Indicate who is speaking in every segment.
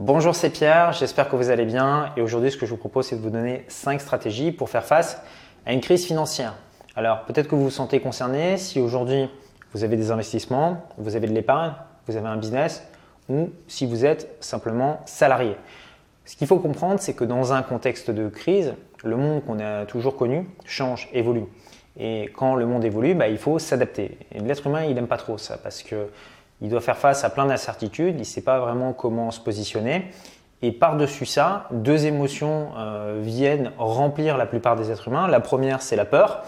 Speaker 1: Bonjour, c'est Pierre, j'espère que vous allez bien et aujourd'hui ce que je vous propose c'est de vous donner 5 stratégies pour faire face à une crise financière. Alors peut-être que vous vous sentez concerné si aujourd'hui vous avez des investissements, vous avez de l'épargne, vous avez un business ou si vous êtes simplement salarié. Ce qu'il faut comprendre c'est que dans un contexte de crise, le monde qu'on a toujours connu change, évolue. Et quand le monde évolue, bah, il faut s'adapter. Et l'être humain, il n'aime pas trop ça parce que il doit faire face à plein d'incertitudes, il ne sait pas vraiment comment se positionner. Et par-dessus ça, deux émotions euh, viennent remplir la plupart des êtres humains. La première, c'est la peur,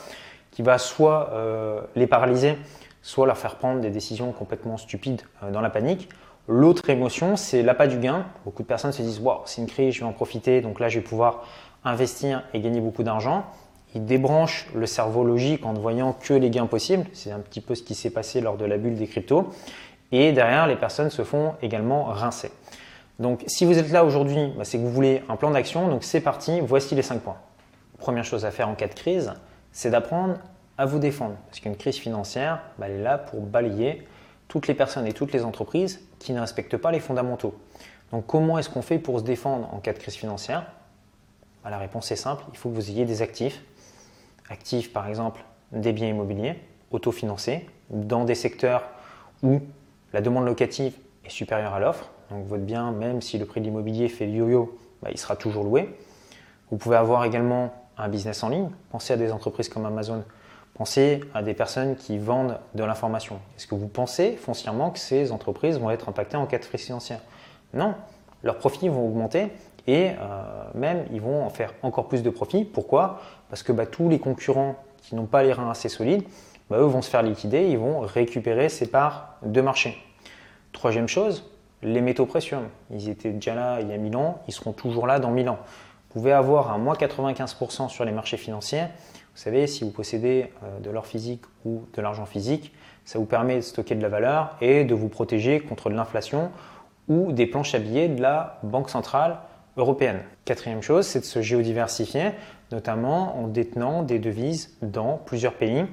Speaker 1: qui va soit euh, les paralyser, soit leur faire prendre des décisions complètement stupides euh, dans la panique. L'autre émotion, c'est l'appât du gain. Beaucoup de personnes se disent Wow, c'est une crise, je vais en profiter, donc là, je vais pouvoir investir et gagner beaucoup d'argent. Ils débranchent le cerveau logique en ne voyant que les gains possibles. C'est un petit peu ce qui s'est passé lors de la bulle des cryptos. Et derrière, les personnes se font également rincer. Donc si vous êtes là aujourd'hui, bah, c'est que vous voulez un plan d'action. Donc c'est parti, voici les 5 points. Première chose à faire en cas de crise, c'est d'apprendre à vous défendre. Parce qu'une crise financière, bah, elle est là pour balayer toutes les personnes et toutes les entreprises qui ne respectent pas les fondamentaux. Donc comment est-ce qu'on fait pour se défendre en cas de crise financière? Bah, La réponse est simple, il faut que vous ayez des actifs. Actifs par exemple des biens immobiliers autofinancés dans des secteurs où la demande locative est supérieure à l'offre. Donc votre bien, même si le prix de l'immobilier fait yo-yo, bah, il sera toujours loué. Vous pouvez avoir également un business en ligne. Pensez à des entreprises comme Amazon. Pensez à des personnes qui vendent de l'information. Est-ce que vous pensez foncièrement que ces entreprises vont être impactées en cas de crise financière Non. Leurs profits vont augmenter et euh, même ils vont en faire encore plus de profits. Pourquoi? Parce que bah, tous les concurrents qui n'ont pas les reins assez solides, bah, eux vont se faire liquider, ils vont récupérer ces parts de marché. Troisième chose, les métaux précieux. Ils étaient déjà là il y a 1000 ans, ils seront toujours là dans 1000 ans. Vous pouvez avoir un moins 95% sur les marchés financiers. Vous savez, si vous possédez euh, de l'or physique ou de l'argent physique, ça vous permet de stocker de la valeur et de vous protéger contre l'inflation ou des planches à billets de la Banque centrale européenne. Quatrième chose, c'est de se géodiversifier, notamment en détenant des devises dans plusieurs pays.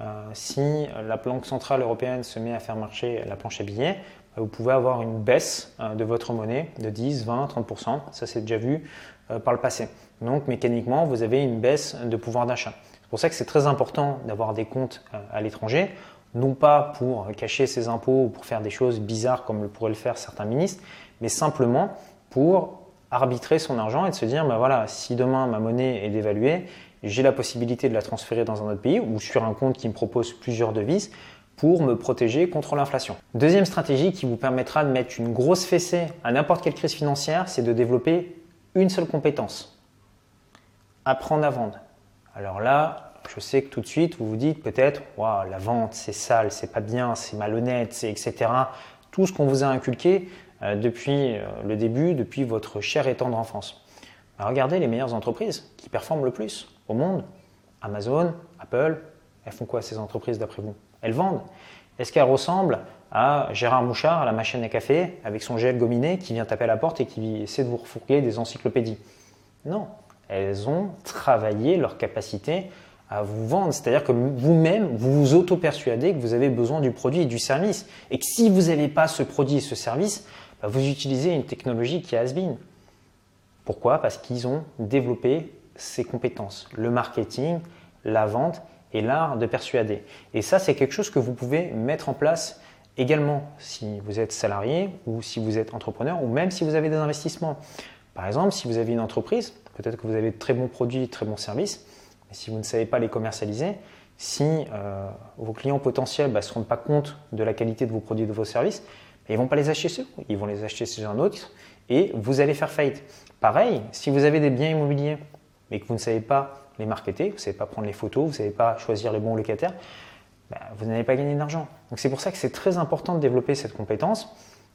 Speaker 1: Euh, si la Banque centrale européenne se met à faire marcher la planche à billets, vous pouvez avoir une baisse euh, de votre monnaie de 10, 20, 30%. Ça, c'est déjà vu euh, par le passé. Donc, mécaniquement, vous avez une baisse de pouvoir d'achat. C'est pour ça que c'est très important d'avoir des comptes euh, à l'étranger, non pas pour cacher ses impôts ou pour faire des choses bizarres comme le pourraient le faire certains ministres, mais simplement pour arbitrer son argent et de se dire, ben voilà, si demain ma monnaie est dévaluée, j'ai la possibilité de la transférer dans un autre pays ou sur un compte qui me propose plusieurs devises pour me protéger contre l'inflation. Deuxième stratégie qui vous permettra de mettre une grosse fessée à n'importe quelle crise financière, c'est de développer une seule compétence. Apprendre à vendre. Alors là, je sais que tout de suite, vous vous dites peut-être, waouh, la vente, c'est sale, c'est pas bien, c'est malhonnête, c'est etc. Tout ce qu'on vous a inculqué euh, depuis euh, le début, depuis votre chère et tendre enfance. Bah, regardez les meilleures entreprises qui performent le plus au monde. Amazon, Apple, elles font quoi ces entreprises d'après vous? Elles vendent. Est-ce qu'elles ressemblent à Gérard Mouchard à la machine à café avec son gel gominé qui vient taper à la porte et qui essaie de vous refourguer des encyclopédies? Non, elles ont travaillé leur capacité à vous vendre. C'est-à-dire que vous-même, vous vous auto-persuadez que vous avez besoin du produit et du service. Et que si vous n'avez pas ce produit et ce service, bah, vous utilisez une technologie qui est has -been. Pourquoi? Parce qu'ils ont développé ces compétences, le marketing, la vente et l'art de persuader. Et ça, c'est quelque chose que vous pouvez mettre en place également si vous êtes salarié ou si vous êtes entrepreneur ou même si vous avez des investissements. Par exemple, si vous avez une entreprise, peut-être que vous avez de très bons produits, de très bons services, mais si vous ne savez pas les commercialiser, si euh, vos clients potentiels ne bah, se rendent pas compte de la qualité de vos produits de vos services, ils ne vont pas les acheter chez vous, ils vont les acheter chez un autre et vous allez faire faillite. Pareil, si vous avez des biens immobiliers mais que vous ne savez pas les marketer, vous ne savez pas prendre les photos, vous ne savez pas choisir les bons locataires, ben, vous n'allez pas gagner d'argent. Donc c'est pour ça que c'est très important de développer cette compétence.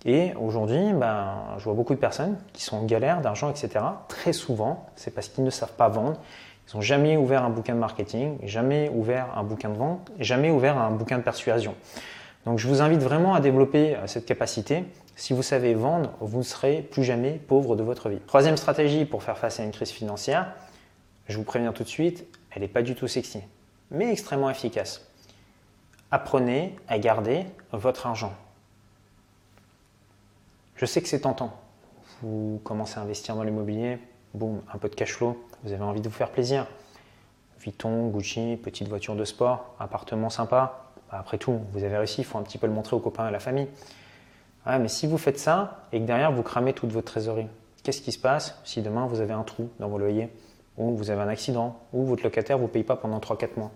Speaker 1: Et aujourd'hui, ben, je vois beaucoup de personnes qui sont en galère d'argent, etc. Très souvent, c'est parce qu'ils ne savent pas vendre. Ils n'ont jamais ouvert un bouquin de marketing, jamais ouvert un bouquin de vente, jamais ouvert un bouquin de persuasion. Donc je vous invite vraiment à développer euh, cette capacité. Si vous savez vendre, vous ne serez plus jamais pauvre de votre vie. Troisième stratégie pour faire face à une crise financière, je vous préviens tout de suite, elle n'est pas du tout sexy, mais extrêmement efficace. Apprenez à garder votre argent. Je sais que c'est tentant. vous commencez à investir dans l'immobilier, boum, un peu de cash flow, vous avez envie de vous faire plaisir. Vuitton, Gucci, petite voiture de sport, appartement sympa. Bah, après tout, vous avez réussi, il faut un petit peu le montrer aux copains et à la famille. mais si vous faites ça et que derrière vous cramez toute votre trésorerie, qu'est-ce qui se passe si demain vous avez un trou dans vos loyers, ou vous avez un accident, ou votre locataire ne vous paye pas pendant 3-4 mois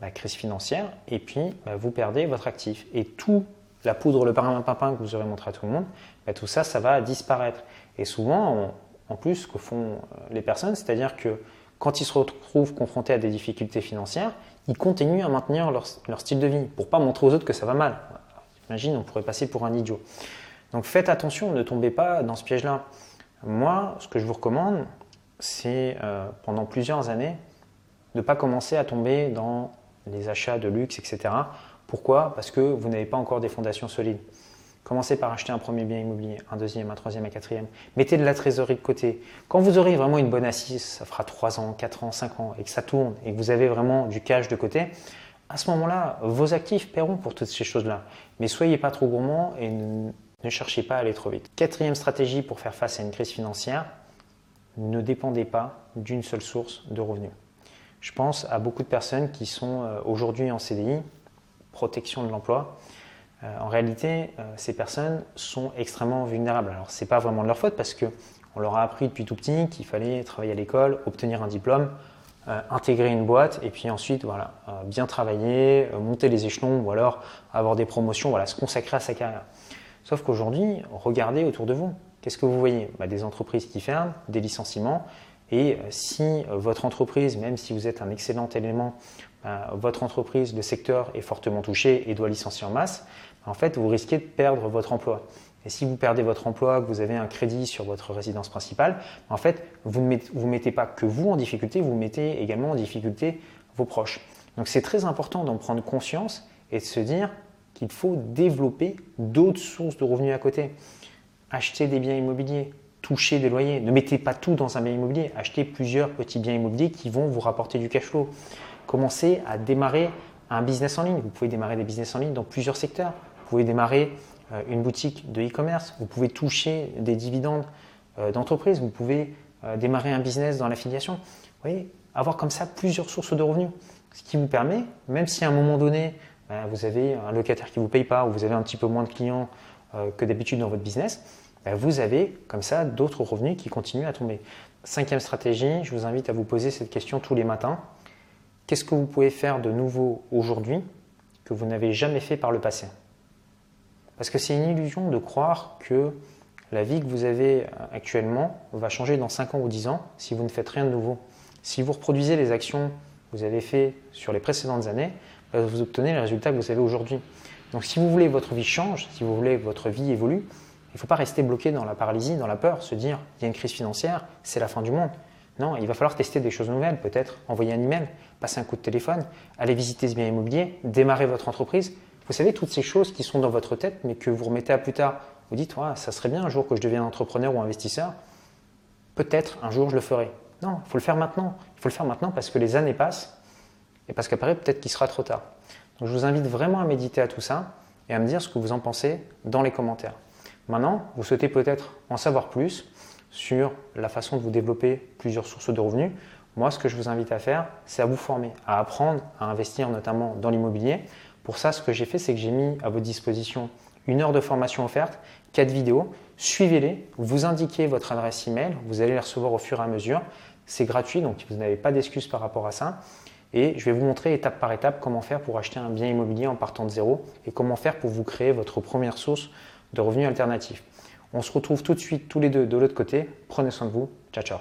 Speaker 1: La crise financière, et puis bah, vous perdez votre actif. Et tout la poudre, le parapapin que vous aurez montré à tout le monde, bah, tout ça, ça va disparaître. Et souvent, en plus, que font euh, les personnes, c'est-à-dire que quand ils se retrouvent confrontés à des difficultés financières, ils continuent à maintenir leur, style de vie pour pas montrer aux autres que ça va mal. Imagine, on pourrait passer pour un idiot. Donc faites attention, ne tombez pas dans ce piège-là. Moi, ce que je vous recommande, c'est euh, pendant plusieurs années de ne pas commencer à tomber dans les achats de luxe, etc. Pourquoi? Parce que vous n'avez pas encore des fondations solides. Commencez par acheter un premier bien immobilier, un deuxième, un troisième, un quatrième. Mettez de la trésorerie de côté. Quand vous aurez vraiment une bonne assise, ça fera 3 ans, 4 ans, 5 ans, et que ça tourne, et que vous avez vraiment du cash de côté, à ce moment-là, vos actifs paieront pour toutes ces choses-là. Mais soyez pas trop gourmand et ne cherchez pas à aller trop vite. Quatrième stratégie pour faire face à une crise financière, ne dépendez pas d'une seule source de revenus. Je pense à beaucoup de personnes qui sont euh, aujourd'hui en CDI, protection de l'emploi, euh, en réalité, euh, ces personnes sont extrêmement vulnérables. Alors, ce n'est pas vraiment de leur faute parce qu'on leur a appris depuis tout petit qu'il fallait travailler à l'école, obtenir un diplôme, intégrer une boîte et puis ensuite voilà, bien travailler, monter les échelons ou alors avoir des promotions, voilà, se consacrer à sa carrière. Sauf qu'aujourd'hui, regardez autour de vous. Qu'est-ce que vous voyez bah, Des entreprises qui ferment, des licenciements. Et si votre entreprise, même si vous êtes un excellent élément, votre entreprise, le secteur est fortement touché et doit licencier en masse, en fait, vous risquez de perdre votre emploi. Et si vous perdez votre emploi, que vous avez un crédit sur votre résidence principale, en fait, vous ne vous mettez pas que vous en difficulté, vous mettez également en difficulté vos proches. Donc c'est très important d'en prendre conscience et de se dire qu'il faut développer d'autres sources de revenus à côté. Acheter des biens immobiliers, toucher des loyers. Ne mettez pas tout dans un bien immobilier. Achetez plusieurs petits biens immobiliers qui vont vous rapporter du cash flow. Commencez à démarrer un business en ligne. Vous pouvez démarrer des business en ligne dans plusieurs secteurs. Vous pouvez démarrer euh, une boutique de e-commerce, vous pouvez toucher des dividendes euh, d'entreprise, vous pouvez euh, démarrer un business dans l'affiliation. Avoir comme ça plusieurs sources de revenus. Ce qui vous permet, même si à un moment donné, ben, vous avez un locataire qui ne vous paye pas ou vous avez un petit peu moins de clients que d'habitude dans votre business, ben, vous avez comme ça d'autres revenus qui continuent à tomber. Cinquième stratégie, je vous invite à vous poser cette question tous les matins. Qu'est-ce que vous pouvez faire de nouveau aujourd'hui que vous n'avez jamais fait par le passé? Parce que c'est une illusion de croire que la vie que vous avez actuellement va changer dans 5 ans ou 10 ans si vous ne faites rien de nouveau. Si vous reproduisez les actions que vous avez faites sur les précédentes années, bah, vous obtenez les résultats que vous avez aujourd'hui. Donc si vous voulez que votre vie change, si vous voulez que votre vie évolue, il ne faut pas rester bloqué dans la paralysie, dans la peur, se dire il y a une crise financière, c'est la fin du monde. Non, il va falloir tester des choses nouvelles, peut-être envoyer un email, passer un coup de téléphone, aller visiter ce bien immobilier, démarrer votre entreprise, vous savez, toutes ces choses qui sont dans votre tête, mais que vous remettez à plus tard. Vous dites, ça serait bien un jour que je devienne entrepreneur ou investisseur. Peut-être un jour je le ferai. Non, il faut le faire maintenant. Il faut le faire maintenant parce que les années passent et parce qu'après, peut-être qu'il sera trop tard. Donc je vous invite vraiment à méditer à tout ça et à me dire ce que vous en pensez dans les commentaires. Maintenant, vous souhaitez peut-être en savoir plus sur la façon de vous développer plusieurs sources de revenus. Moi, ce que je vous invite à faire, c'est à vous former, à apprendre à investir notamment dans l'immobilier, pour ça, ce que j'ai fait, c'est que j'ai mis à votre disposition une heure de formation offerte, quatre vidéos. Suivez-les, vous indiquez votre adresse email, vous allez les recevoir au fur et à mesure. C'est gratuit, donc vous n'avez pas d'excuses par rapport à ça. Et je vais vous montrer étape par étape comment faire pour acheter un bien immobilier en partant de zéro et comment faire pour vous créer votre première source de revenus alternatifs. On se retrouve tout de suite tous les deux de l'autre côté. Prenez soin de vous. Ciao, ciao.